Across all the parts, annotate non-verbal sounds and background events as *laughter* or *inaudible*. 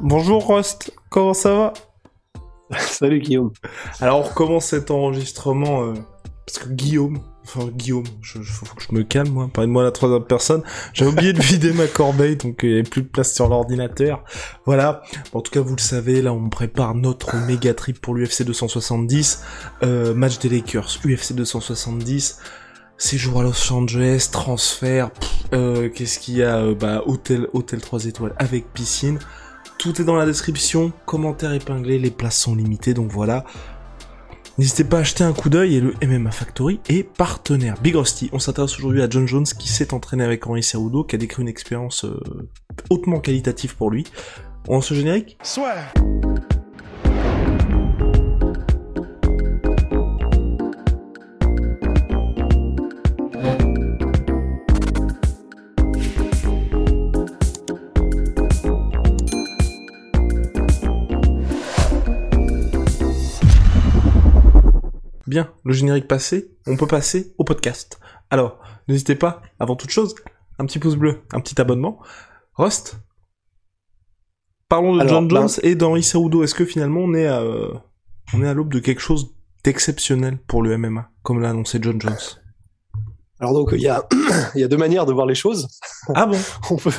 Bonjour Rost, comment ça va *laughs* Salut Guillaume. Alors on recommence cet enregistrement euh, parce que Guillaume, enfin Guillaume, je, je- faut que je me calme moi, parlez-moi à la troisième personne. J'ai oublié de vider ma corbeille donc euh, il n'y avait plus de place sur l'ordinateur. Voilà. En tout cas vous le savez, là on prépare notre méga trip pour l'UFC 270, euh, match des Lakers, UFC 270. Séjour à Los Angeles, transfert, euh, qu'est-ce qu'il y a euh, Bah hôtel, hôtel 3 étoiles avec piscine. Tout est dans la description, commentaires épinglés, les places sont limitées, donc voilà. N'hésitez pas à jeter un coup d'œil et le MMA Factory est partenaire. Big Rusty, on s'intéresse aujourd'hui à John Jones qui s'est entraîné avec Henri Cerudo, qui a décrit une expérience euh, hautement qualitative pour lui. On le générique? Bien, le générique passé, on peut passer au podcast. Alors, n'hésitez pas, avant toute chose, un petit pouce bleu, un petit abonnement. Rust Parlons de Alors, John ben- Jones et d'Henri Cerudo. Est-ce que finalement on est à, euh, on est à l'aube de quelque chose d'exceptionnel pour le MMA, comme l'a annoncé John Jones? Alors donc il y a *clears throat* il y a deux manières de voir les choses. Ah bon? *laughs* On peut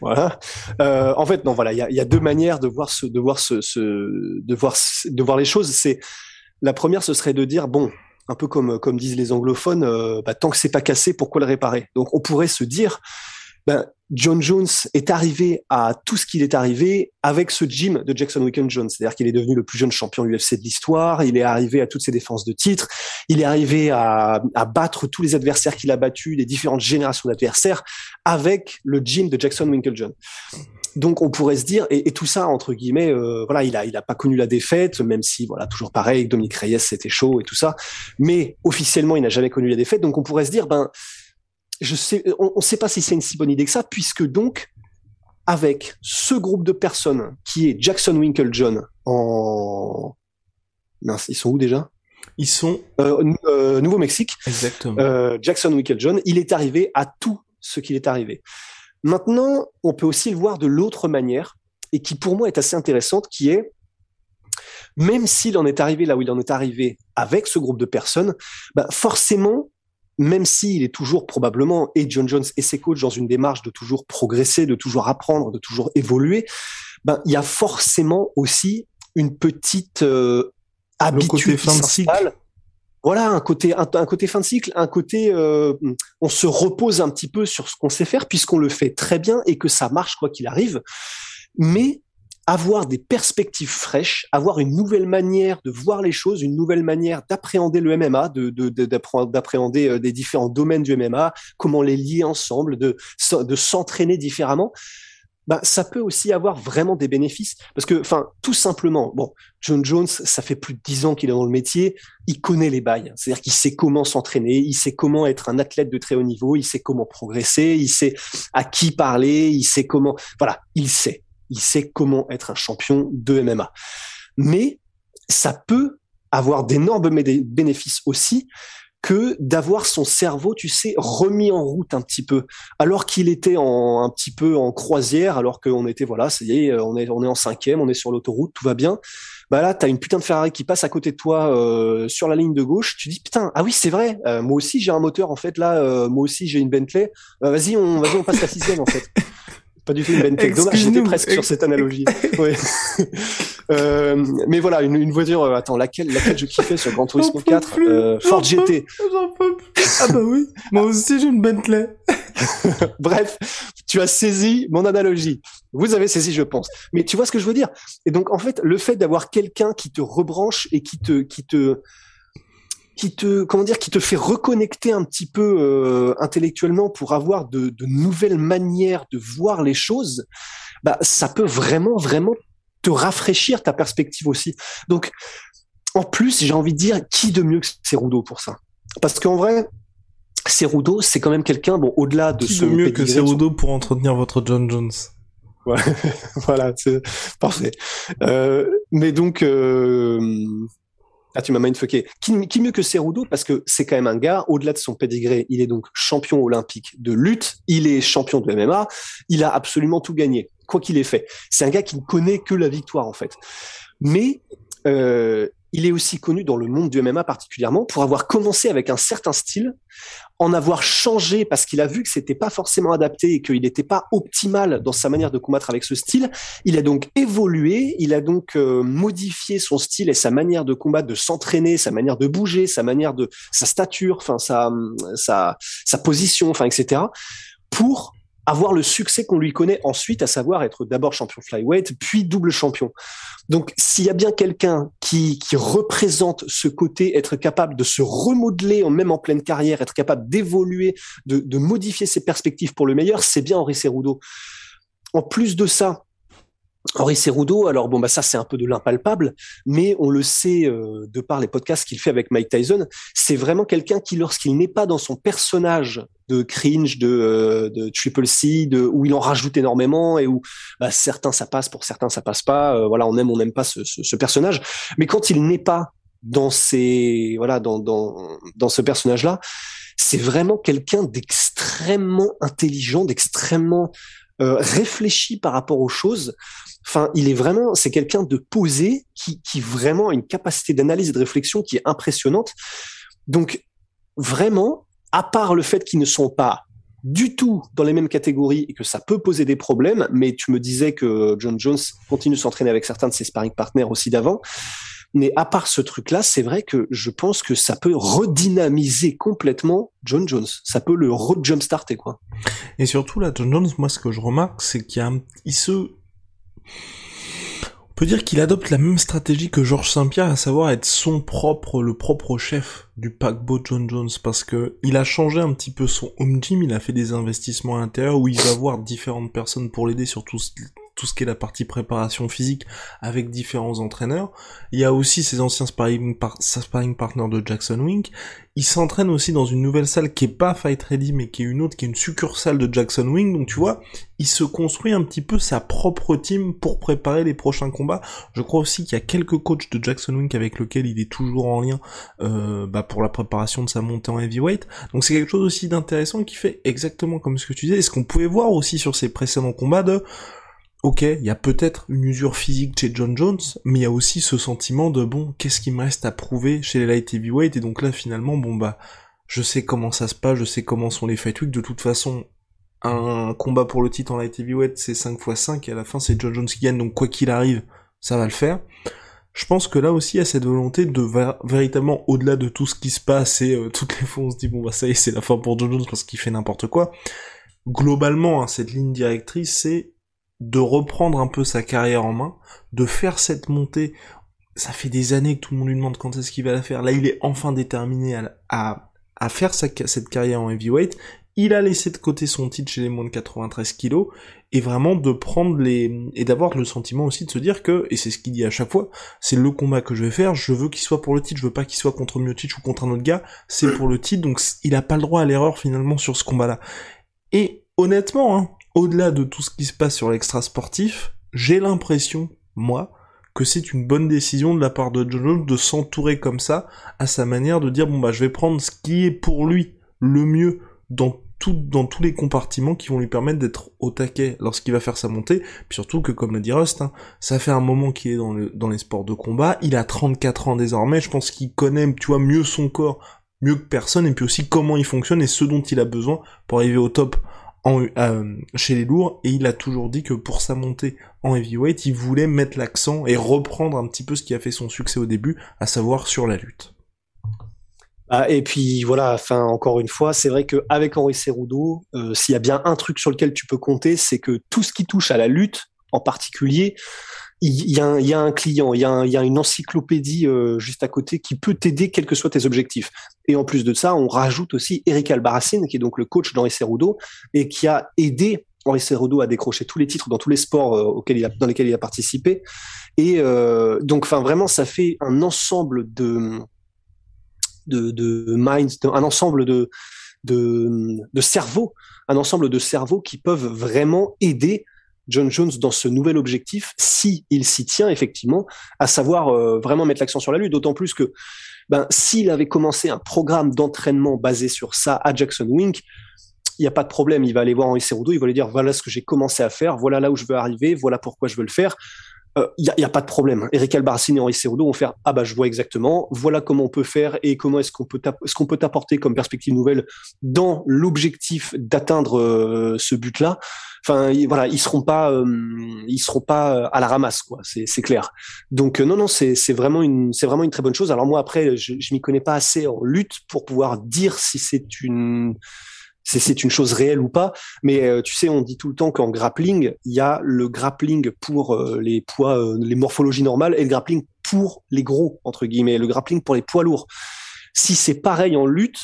voilà. Euh, en fait non voilà il y a, il y a deux manières de voir ce de voir ce, ce de voir de voir les choses. C'est la première ce serait de dire bon un peu comme comme disent les anglophones euh, bah, tant que c'est pas cassé pourquoi le réparer? Donc on pourrait se dire ben, John Jones est arrivé à tout ce qu'il est arrivé avec ce gym de Jackson Wicken Jones. C'est-à-dire qu'il est devenu le plus jeune champion UFC de l'histoire. Il est arrivé à toutes ses défenses de titres. Il est arrivé à, à battre tous les adversaires qu'il a battus, les différentes générations d'adversaires, avec le gym de Jackson Winklejohn. Donc on pourrait se dire et, et tout ça entre guillemets, euh, voilà, il a il a pas connu la défaite, même si voilà toujours pareil, Dominique Reyes c'était chaud et tout ça, mais officiellement il n'a jamais connu la défaite. Donc on pourrait se dire ben je sais, on ne sait pas si c'est une si bonne idée que ça, puisque donc avec ce groupe de personnes qui est Jackson Winklejohn en mince, ils sont où déjà? Ils sont euh, euh, Nouveau-Mexique. exactement. Euh, Jackson Winklejohn, il est arrivé à tout ce qu'il est arrivé. Maintenant, on peut aussi le voir de l'autre manière, et qui pour moi est assez intéressante, qui est, même s'il en est arrivé là où il en est arrivé avec ce groupe de personnes, bah forcément, même s'il est toujours probablement, et John Jones et ses coachs, dans une démarche de toujours progresser, de toujours apprendre, de toujours évoluer, ben, il y a forcément aussi une petite euh, habitude côté qui fin de cycle. Voilà, un côté, un, côté fin de cycle, un côté, euh, on se repose un petit peu sur ce qu'on sait faire puisqu'on le fait très bien et que ça marche quoi qu'il arrive. Mais avoir des perspectives fraîches, avoir une nouvelle manière de voir les choses, une nouvelle manière d'appréhender le MMA, de, de, de- d'appréhender euh, des différents domaines du MMA, comment les lier ensemble, de, de s'entraîner différemment. Bah, ça peut aussi avoir vraiment des bénéfices parce que, enfin, tout simplement, bon, John Jones, ça fait plus de dix ans qu'il est dans le métier, il connaît les bails, c'est-à-dire qu'il sait comment s'entraîner, il sait comment être un athlète de très haut niveau, il sait comment progresser, il sait à qui parler, il sait comment, voilà, il sait, il sait comment être un champion de MMA. Mais ça peut avoir d'énormes bé- bénéfices aussi que d'avoir son cerveau, tu sais, remis en route un petit peu, alors qu'il était en, un petit peu en croisière, alors qu'on était, voilà, ça y est, on est, on est en cinquième, on est sur l'autoroute, tout va bien. Bah là, t'as une putain de Ferrari qui passe à côté de toi euh, sur la ligne de gauche. Tu dis putain, ah oui, c'est vrai. euh, moi aussi, j'ai un moteur en fait. Là, euh, moi aussi, j'ai une Bentley. Euh, vas-y, on, vas-y, on passe la sixième en fait. *laughs* Pas du tout une Bentley. Dommage, j'étais presque sur cette analogie. Ouais. *laughs* Euh, mais voilà, une, une voiture. euh, attends, laquelle, laquelle je kiffais sur Gran Turismo J'en peux 4 plus, euh, Ford GT. J'en peux plus. Ah bah oui, *laughs* moi aussi j'ai une Bentley. *laughs* Bref, tu as saisi mon analogie. Vous avez saisi, je pense. Mais tu vois ce que je veux dire? Et donc, en fait, le fait d'avoir quelqu'un qui te rebranche et qui te, qui te, qui te comment dire qui te fait reconnecter un petit peu euh, intellectuellement pour avoir de, de, nouvelles manières de voir les choses, bah ça peut vraiment vraiment te rafraîchir ta perspective aussi. Donc en plus, j'ai envie de dire qui de mieux que Cerudo pour ça? Parce qu'en vrai, Cerudo, c'est quand même quelqu'un bon au-delà de qui de mieux que Cerudo pour entretenir votre John Jones? *laughs* Voilà, c'est parfait. Euh, mais donc, euh, ah, tu m'as mindfucké. Qui, qui mieux que Cerudo? Parce que c'est quand même un gars, au-delà de son pédigré, il est donc champion olympique de lutte, il est champion de MMA, il a absolument tout gagné, quoi qu'il ait fait. C'est un gars qui ne connaît que la victoire en fait. Mais euh, il est aussi connu dans le monde du MMA particulièrement pour avoir commencé avec un certain style, en avoir changé parce qu'il a vu que c'était pas forcément adapté et qu'il n'était pas optimal dans sa manière de combattre avec ce style. Il a donc évolué, il a donc euh, modifié son style et sa manière de combattre, de s'entraîner, sa manière de bouger, sa manière de sa stature, enfin sa sa sa position, enfin etc. pour avoir le succès qu'on lui connaît ensuite, à savoir être d'abord champion flyweight, puis double champion. Donc, s'il y a bien quelqu'un qui, qui représente ce côté, être capable de se remodeler même en pleine carrière, être capable d'évoluer, de, de modifier ses perspectives pour le meilleur, c'est bien Henri Cerudo. En plus de ça, Henri Cerudo, alors bon bah ça c'est un peu de l'impalpable, mais on le sait euh, de par les podcasts qu'il fait avec Mike Tyson, c'est vraiment quelqu'un qui lorsqu'il n'est pas dans son personnage de cringe, de, euh, de Triple C, de, où il en rajoute énormément et où bah, certains ça passe, pour certains ça passe pas, euh, voilà on aime on n'aime pas ce, ce, ce, personnage, mais quand il n'est pas dans ces voilà dans dans dans ce personnage là, c'est vraiment quelqu'un d'extrêmement intelligent, d'extrêmement euh, réfléchi par rapport aux choses. Enfin, il est vraiment, c'est quelqu'un de posé qui, qui vraiment a une capacité d'analyse et de réflexion qui est impressionnante. Donc, vraiment, à part le fait qu'ils ne sont pas du tout dans les mêmes catégories et que ça peut poser des problèmes, mais tu me disais que John Jones continue de s'entraîner avec certains de ses sparring partners aussi d'avant. Mais à part ce truc-là, c'est vrai que je pense que ça peut redynamiser complètement John Jones. Ça peut le re-jumpstarter, quoi. Et surtout, là, John Jones, moi, ce que je remarque, c'est qu'il il se, on peut dire qu'il adopte la même stratégie que Georges Saint-Pierre, à savoir être son propre, le propre chef du paquebot John Jones, parce que il a changé un petit peu son home gym, il a fait des investissements à l'intérieur où il va voir différentes personnes pour l'aider sur tout, tout ce qui est la partie préparation physique avec différents entraîneurs. Il y a aussi ses anciens sparring, par sparring partners de Jackson Wink. Il s'entraîne aussi dans une nouvelle salle qui est pas Fight Ready mais qui est une autre, qui est une succursale de Jackson Wink. Donc tu vois, il se construit un petit peu sa propre team pour préparer les prochains combats. Je crois aussi qu'il y a quelques coachs de Jackson Wink avec lesquels il est toujours en lien euh, bah, pour la préparation de sa montée en heavyweight. Donc c'est quelque chose aussi d'intéressant qui fait exactement comme ce que tu disais, et ce qu'on pouvait voir aussi sur ses précédents combats de ok, il y a peut-être une usure physique chez John Jones, mais il y a aussi ce sentiment de bon, qu'est-ce qui me reste à prouver chez les light heavyweight, et donc là finalement, bon bah, je sais comment ça se passe, je sais comment sont les fight week, de toute façon, un combat pour le titre en light heavyweight, c'est 5 x 5, et à la fin c'est John Jones qui gagne, donc quoi qu'il arrive, ça va le faire. Je pense que là aussi il y a cette volonté de véritablement, au-delà de tout ce qui se passe, et euh, toutes les fois on se dit bon bah ça y est, c'est la fin pour John Jones parce qu'il fait n'importe quoi, globalement, hein, cette ligne directrice, c'est de reprendre un peu sa carrière en main, de faire cette montée. Ça fait des années que tout le monde lui demande quand est-ce qu'il va la faire. Là, il est enfin déterminé à, à, faire cette carrière en heavyweight. Il a laissé de côté son titre chez les moins de 93 kilos et vraiment de prendre les et d'avoir le sentiment aussi de se dire que et c'est ce qu'il dit à chaque fois, c'est le combat que je vais faire. Je veux qu'il soit pour le titre. Je veux pas qu'il soit contre Miocic ou contre un autre gars. C'est pour le titre. Donc il a pas le droit à l'erreur finalement sur ce combat-là. Et honnêtement, hein, au-delà de tout ce qui se passe sur l'extra sportif, j'ai l'impression, moi, que c'est une bonne décision de la part de John Jones de s'entourer comme ça, à sa manière de dire bon bah je vais prendre ce qui est pour lui le mieux dans tout, dans tous les compartiments qui vont lui permettre d'être au taquet lorsqu'il va faire sa montée, puis surtout que comme l'a dit Rust, hein, ça fait un moment qu'il est dans, dans les sports de combat, il a 34 ans désormais, je pense qu'il connaît, tu vois, mieux son corps, mieux que personne, et puis aussi comment il fonctionne et ce dont il a besoin pour arriver au top euh, chez les lourds et il a toujours dit que pour sa montée en heavyweight, il voulait mettre l'accent et reprendre un petit peu ce qui a fait son succès au début, à savoir sur la lutte. Ah, et puis voilà, enfin encore une fois, c'est vrai qu'avec Henri Cerudo, euh, s'il y a bien un truc sur lequel tu peux compter, c'est que tout ce qui touche à la lutte, en particulier, il y, a, il y a un client, il y a, il y a une encyclopédie euh, juste à côté qui peut t'aider quels que soient tes objectifs. Et en plus de ça, on rajoute aussi Eric Albarracine, qui est donc le coach d'Henri Cerudo et qui a aidé Henri Cerudo à décrocher tous les titres dans tous les sports euh, auxquels il a, dans lesquels il a participé. Et euh, donc, enfin, vraiment, ça fait un ensemble de de, de minds, un ensemble de, de, de cerveaux, un ensemble de cerveaux qui peuvent vraiment aider John Jones dans ce nouvel objectif, si il s'y tient effectivement, à savoir euh, vraiment mettre l'accent sur la lutte, d'autant plus que ben, s'il avait commencé un programme d'entraînement basé sur ça à Jackson Wink, il n'y a pas de problème, il va aller voir Henri Cerudo, il va lui dire voilà ce que j'ai commencé à faire, voilà là où je veux arriver, voilà pourquoi je veux le faire il euh, n'y a, a, pas de problème. Eric Albarcine et Henri Cerudo vont faire ah bah je vois exactement, voilà comment on peut faire et comment est-ce qu'on peut ce t'apporter comme perspective nouvelle dans l'objectif d'atteindre euh, ce but-là. Enfin voilà, ils seront pas euh, ils seront pas à la ramasse quoi, c'est clair. Donc non non c'est vraiment une c'est vraiment une très bonne chose. Alors moi après je, je m'y connais pas assez en lutte pour pouvoir dire si c'est une c'est une chose réelle ou pas. Mais euh, tu sais, on dit tout le temps qu'en grappling, il y a le grappling pour euh, les poids, euh, les morphologies normales, et le grappling pour les gros entre guillemets, le grappling pour les poids lourds. Si c'est pareil en lutte,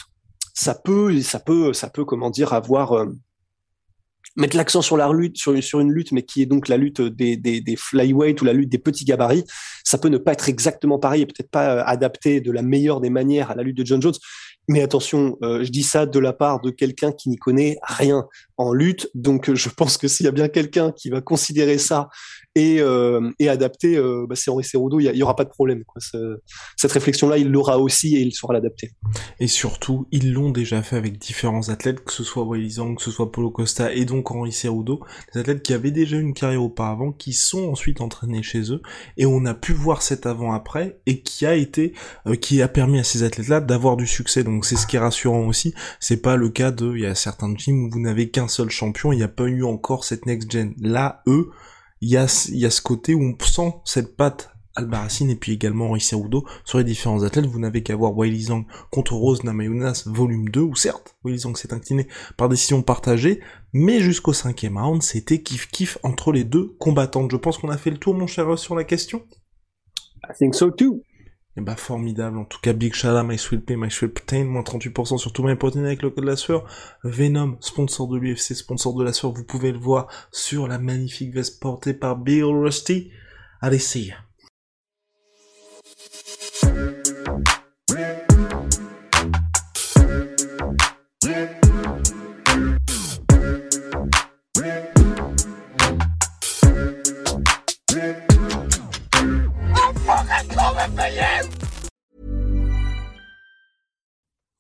ça peut, ça peut, ça peut, comment dire, avoir mettre l'accent sur la lutte, sur, une lutte, mais qui est donc la lutte des, des, des flyweight ou la lutte des petits gabarits, ça peut ne pas être exactement pareil et peut-être pas adapté de la meilleure des manières à la lutte de John Jones. Mais attention, euh, je dis ça de la part de quelqu'un qui n'y connaît rien en lutte, donc euh, je pense que s'il y a bien quelqu'un qui va considérer ça et, euh, adapter, bah, c'est Henri Cerudo, il n'y aura pas de problème. Cette réflexion-là, il l'aura aussi et il saura l'adapter. Et surtout, ils l'ont déjà fait avec différents athlètes, que ce soit Willy Zhang, que ce soit Polo Costa et donc Henri Cerudo, des athlètes qui avaient déjà une carrière auparavant, qui sont ensuite entraînés chez eux, et on a pu voir cet avant-après, et qui a été, qui a permis à ces athlètes-là d'avoir du succès. C'est ce qui est rassurant aussi. C'est pas le cas de, il y a certains teams où vous n'avez qu'un seul champion, il n'y a pas eu encore cette next gen. Là, eux, il y a, ce côté où on sent cette patte Albarracine et puis également Henri sur les différents athlètes. Vous n'avez qu'à voir Wiley Zhang contre Rose Namajunas volume 2, où certes, Wiley Zhang s'est incliné par décision partagée, mais jusqu'au cinquième round, c'était kiff-kiff entre les deux combattantes. Je pense qu'on a fait le tour, mon cher, sur la question. I think so too. Et bah formidable, en tout cas Big Shala, My Sweet Pay, My Sweet Protein, moins 38% sur tout mes protéines avec le code de la sueur. Venom, sponsor de l'UFC, sponsor de la sueur, vous pouvez le voir sur la magnifique veste portée par Bill Rusty. Allez, see